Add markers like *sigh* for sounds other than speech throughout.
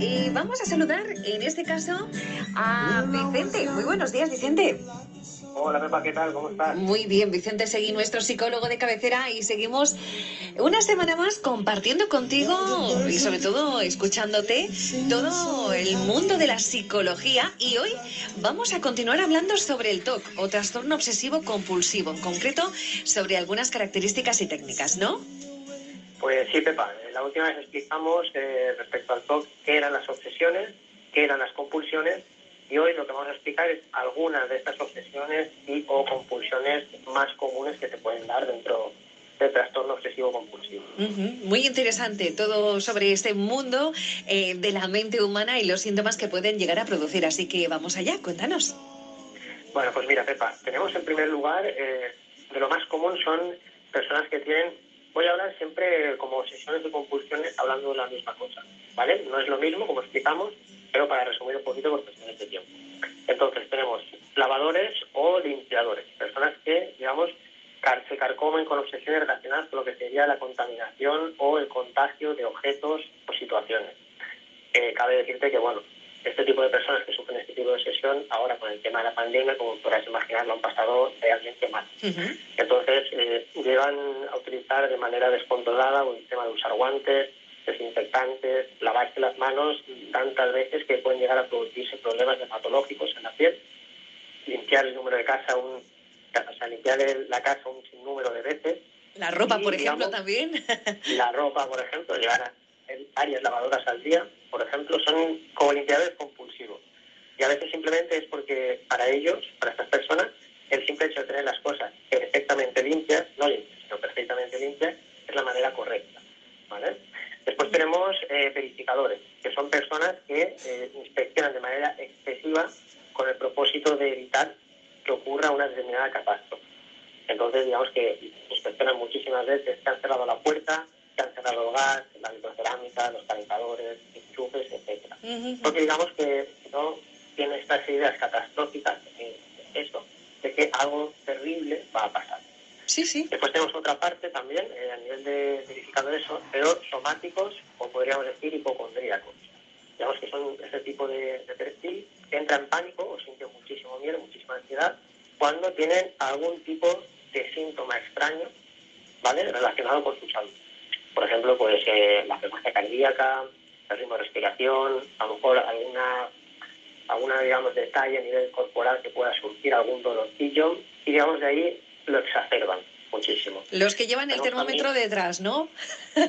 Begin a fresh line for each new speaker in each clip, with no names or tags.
Y vamos a saludar en este caso a Vicente. Muy buenos días, Vicente.
Hola Pepa, ¿qué tal? ¿Cómo estás?
Muy bien, Vicente Seguí, nuestro psicólogo de cabecera, y seguimos una semana más compartiendo contigo y sobre todo escuchándote todo el mundo de la psicología. Y hoy vamos a continuar hablando sobre el TOC o trastorno obsesivo compulsivo, en concreto sobre algunas características y técnicas, ¿no?
Pues sí, Pepa. La última vez explicamos eh, respecto al TOC qué eran las obsesiones, qué eran las compulsiones y hoy lo que vamos a explicar es algunas de estas obsesiones y o compulsiones más comunes que se pueden dar dentro del trastorno obsesivo compulsivo.
Muy interesante todo sobre este mundo eh, de la mente humana y los síntomas que pueden llegar a producir. Así que vamos allá, cuéntanos.
Bueno, pues mira, Pepa, tenemos en primer lugar, eh, de lo más común son personas que tienen, voy a hablar siempre como obsesiones o compulsiones hablando de la misma cosa, ¿vale? No es lo mismo, como explicamos, pero para resumir un poquito por cuestiones de tiempo. Entonces tenemos lavadores o limpiadores, personas que, digamos, se carcomen con obsesiones relacionadas con lo que sería la contaminación o el contagio de objetos o situaciones. Eh, cabe decirte que, bueno, este tipo de personas que sufren este tipo de obsesión, ahora con el tema de la pandemia, como podrás imaginar, lo han pasado realmente mal. Entonces, eh, llegan a utilizar de manera descontrolada el tema de usar guantes, desinfectantes, lavarse las manos tantas veces que pueden llegar a producirse problemas dermatológicos en la piel, limpiar el número de casa, un, o sea, limpiar la casa un sinnúmero de veces.
La ropa, por ejemplo, también.
la ropa, por ejemplo, llevar a varias lavadoras al día, por ejemplo, son como limpiadores compulsivos. Y a veces simplemente es porque para ellos, para estas personas, el simple hecho de tener las cosas perfectamente limpias, no limpias, sino perfectamente limpias, es la manera correcta. ¿vale? Después tenemos eh, verificadores, que son personas que eh, inspeccionan de manera excesiva con el propósito de evitar que ocurra una determinada catástrofe. Entonces, digamos que inspeccionan muchísimas veces que han cerrado la puerta, han cerrado el gas, la vitrocerámica, los calentadores, enchufes, etc. Porque digamos que no tiene estas ideas catastróficas, de eso, de que algo terrible va a pasar.
Sí, sí.
Después tenemos otra parte también, eh, a nivel de verificadores, pero somáticos o podríamos decir hipocondríacos. Digamos que son ese tipo de, perfil que entra en pánico o siente muchísimo miedo, muchísima ansiedad, cuando tienen algún tipo de síntoma extraño, ¿vale? Relacionado con su salud. Por ejemplo, pues eh, la frecuencia cardíaca, el ritmo de respiración, a lo mejor alguna alguna digamos detalle a nivel corporal que pueda surgir algún dolorcillo y digamos de ahí lo exacerban muchísimo.
Los que llevan el termómetro detrás, ¿no?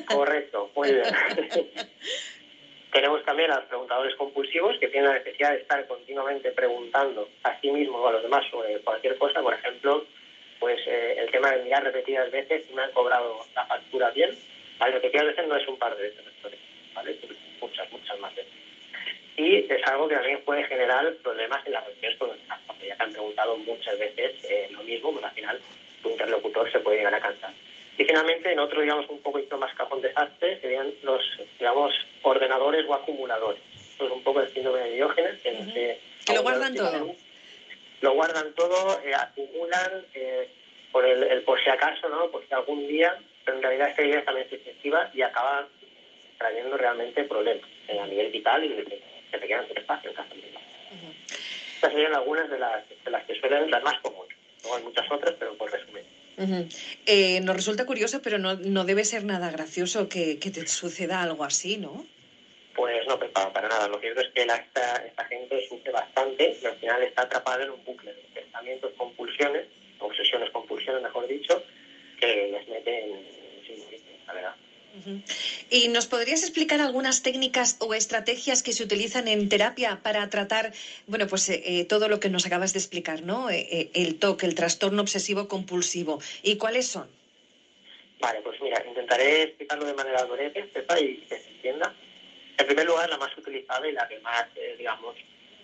Correcto, muy bien. *laughs* Tenemos también a los preguntadores compulsivos que tienen la necesidad de estar continuamente preguntando a sí mismos o a los demás sobre cualquier cosa. Por ejemplo, pues eh, el tema de mirar repetidas veces si me han cobrado la factura bien. ¿Vale? Repetidas veces no es un par de veces, ¿vale? muchas, muchas más veces. Y es algo que también puede generar problemas en las relaciones con porque ya te han preguntado muchas veces eh, lo mismo, pero al final tu interlocutor se puede llegar a cansar. Y finalmente, en otro, digamos, un poquito más cajón desastre, serían los, digamos, ordenadores o acumuladores. Esto es un poco el síndrome de Diógenes,
que, que lo guardan todo.
Lo guardan todo, eh, acumulan eh, por el, por si acaso, ¿no? Por si algún día, pero en realidad esta idea también es excesiva y acaba trayendo realmente problemas a nivel vital y que te quedan sin espacio en casa. Estas serían algunas de las, de las que suelen, las más comunes. Luego hay muchas otras, pero por resumir.
Eh, nos resulta curioso, pero no, no debe ser nada gracioso que, que, te suceda algo así, ¿no?
Pues no, para, para nada. Lo cierto es que la, esta, esta, gente sufre bastante y al final está atrapada en un bucle de pensamientos, compulsiones, obsesiones, compulsiones, mejor dicho, que les meten en, la verdad.
¿Y nos podrías explicar algunas técnicas o estrategias que se utilizan en terapia para tratar, bueno, pues eh, eh todo lo que nos acabas de explicar, ¿no? Eh, eh el TOC, el trastorno obsesivo compulsivo. ¿Y cuáles son?
Vale, pues mira, intentaré explicarlo de manera breve, Pepa, y que se entienda. En primer lugar, la más utilizada y la que más, eh, digamos,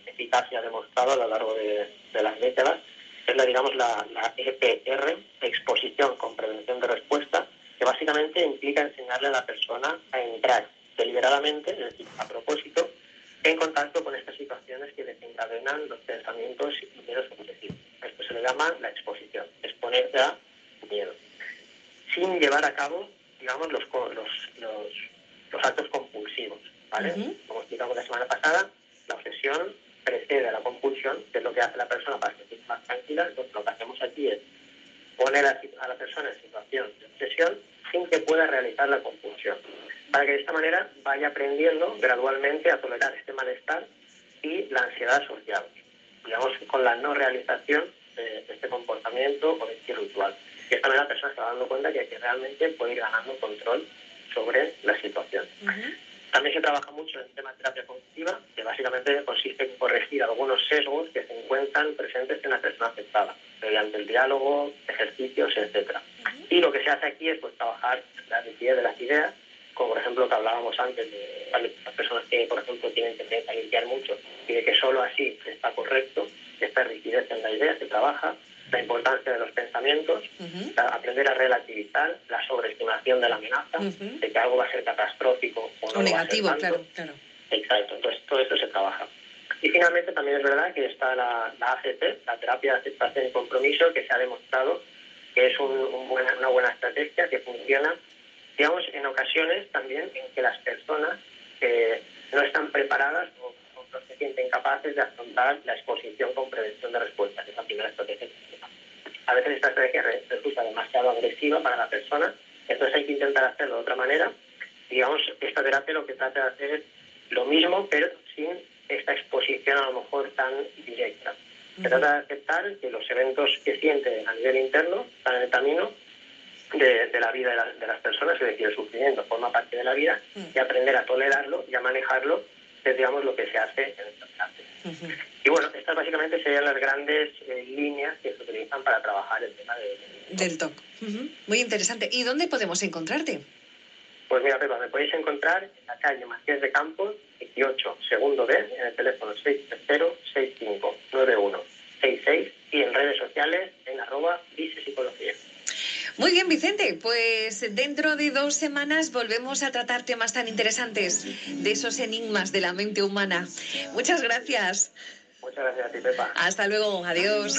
eficacia ha demostrado a lo largo de, de las décadas es la, digamos, la, la EPR, exposición con prevención de respuesta, que básicamente implica enseñarle a la persona a entrar deliberadamente, es decir, a propósito, en contacto con estas situaciones que desencadenan los pensamientos y miedos obsesivos. Esto se le llama la exposición, exponerse a miedo, sin llevar a cabo, digamos, los, los, los, actos compulsivos, ¿vale? Como comentamos la semana pasada, la obsesión precede a la compulsión, que es lo que hace la persona para sentirse más tranquila. Entonces, lo que hacemos aquí es poner a la persona en situación de obsesión sin que pueda realizar la compulsión, para que de esta manera vaya aprendiendo gradualmente a tolerar este malestar y la ansiedad asociados, digamos, con la no realización de este comportamiento o de este ritual. De esta manera la persona se va dando cuenta que, que realmente puede ir ganando control sobre la situación. También se trabaja mucho en el tema de terapia cognitiva, que básicamente consiste en corregir algunos sesgos que se encuentran presentes en la persona afectada, mediante el diálogo, ejercicios, etcétera. Y lo que se hace aquí es pues trabajar la nitidez de las ideas, como por ejemplo que hablábamos antes de las personas que, por ejemplo, tienen tendencia a limpiar mucho y de que solo así está correcto, esta rigidez en la idea se trabaja, la importancia de los pensamientos, aprender a relativizar la sobreestimación de la amenaza, de que algo va a ser catastrófico o no
negativo,
va a ser
claro, claro.
Exacto, entonces todo esto se trabaja. Y finalmente también es verdad que está la, la ACT, la terapia de aceptación y compromiso, que se ha demostrado que es una buena estrategia que funciona, digamos, en ocasiones también en que las personas no están preparadas o, se sienten capaces de afrontar la exposición con prevención de respuesta, que es la primera estrategia A veces esta estrategia resulta demasiado agresiva para la persona, entonces hay que intentar hacerlo de otra manera. Digamos, esta terapia lo que trata de hacer es lo mismo, pero sin esta exposición a lo mejor tan directa. Se trata de aceptar que los eventos que siente a nivel interno están en el camino de, la vida de, las personas, es decir, el sufrimiento forma parte de la vida y aprender a tolerarlo y a manejarlo es, digamos, lo que se hace en esta clase. Y bueno, estas básicamente serían las grandes eh, líneas que se utilizan para trabajar el tema
del TOC. Muy interesante. ¿Y dónde podemos encontrarte?
Pues mira, Pepa, me podéis encontrar en la calle Macías de Campos, 18, segundo B, en el teléfono 630-6591-66 y en redes sociales en arroba psicología.
Muy bien, Vicente, pues dentro de dos semanas volvemos a tratar temas tan interesantes de esos enigmas de la mente humana. Muchas gracias.
Muchas gracias a ti, Pepa.
Hasta luego, adiós.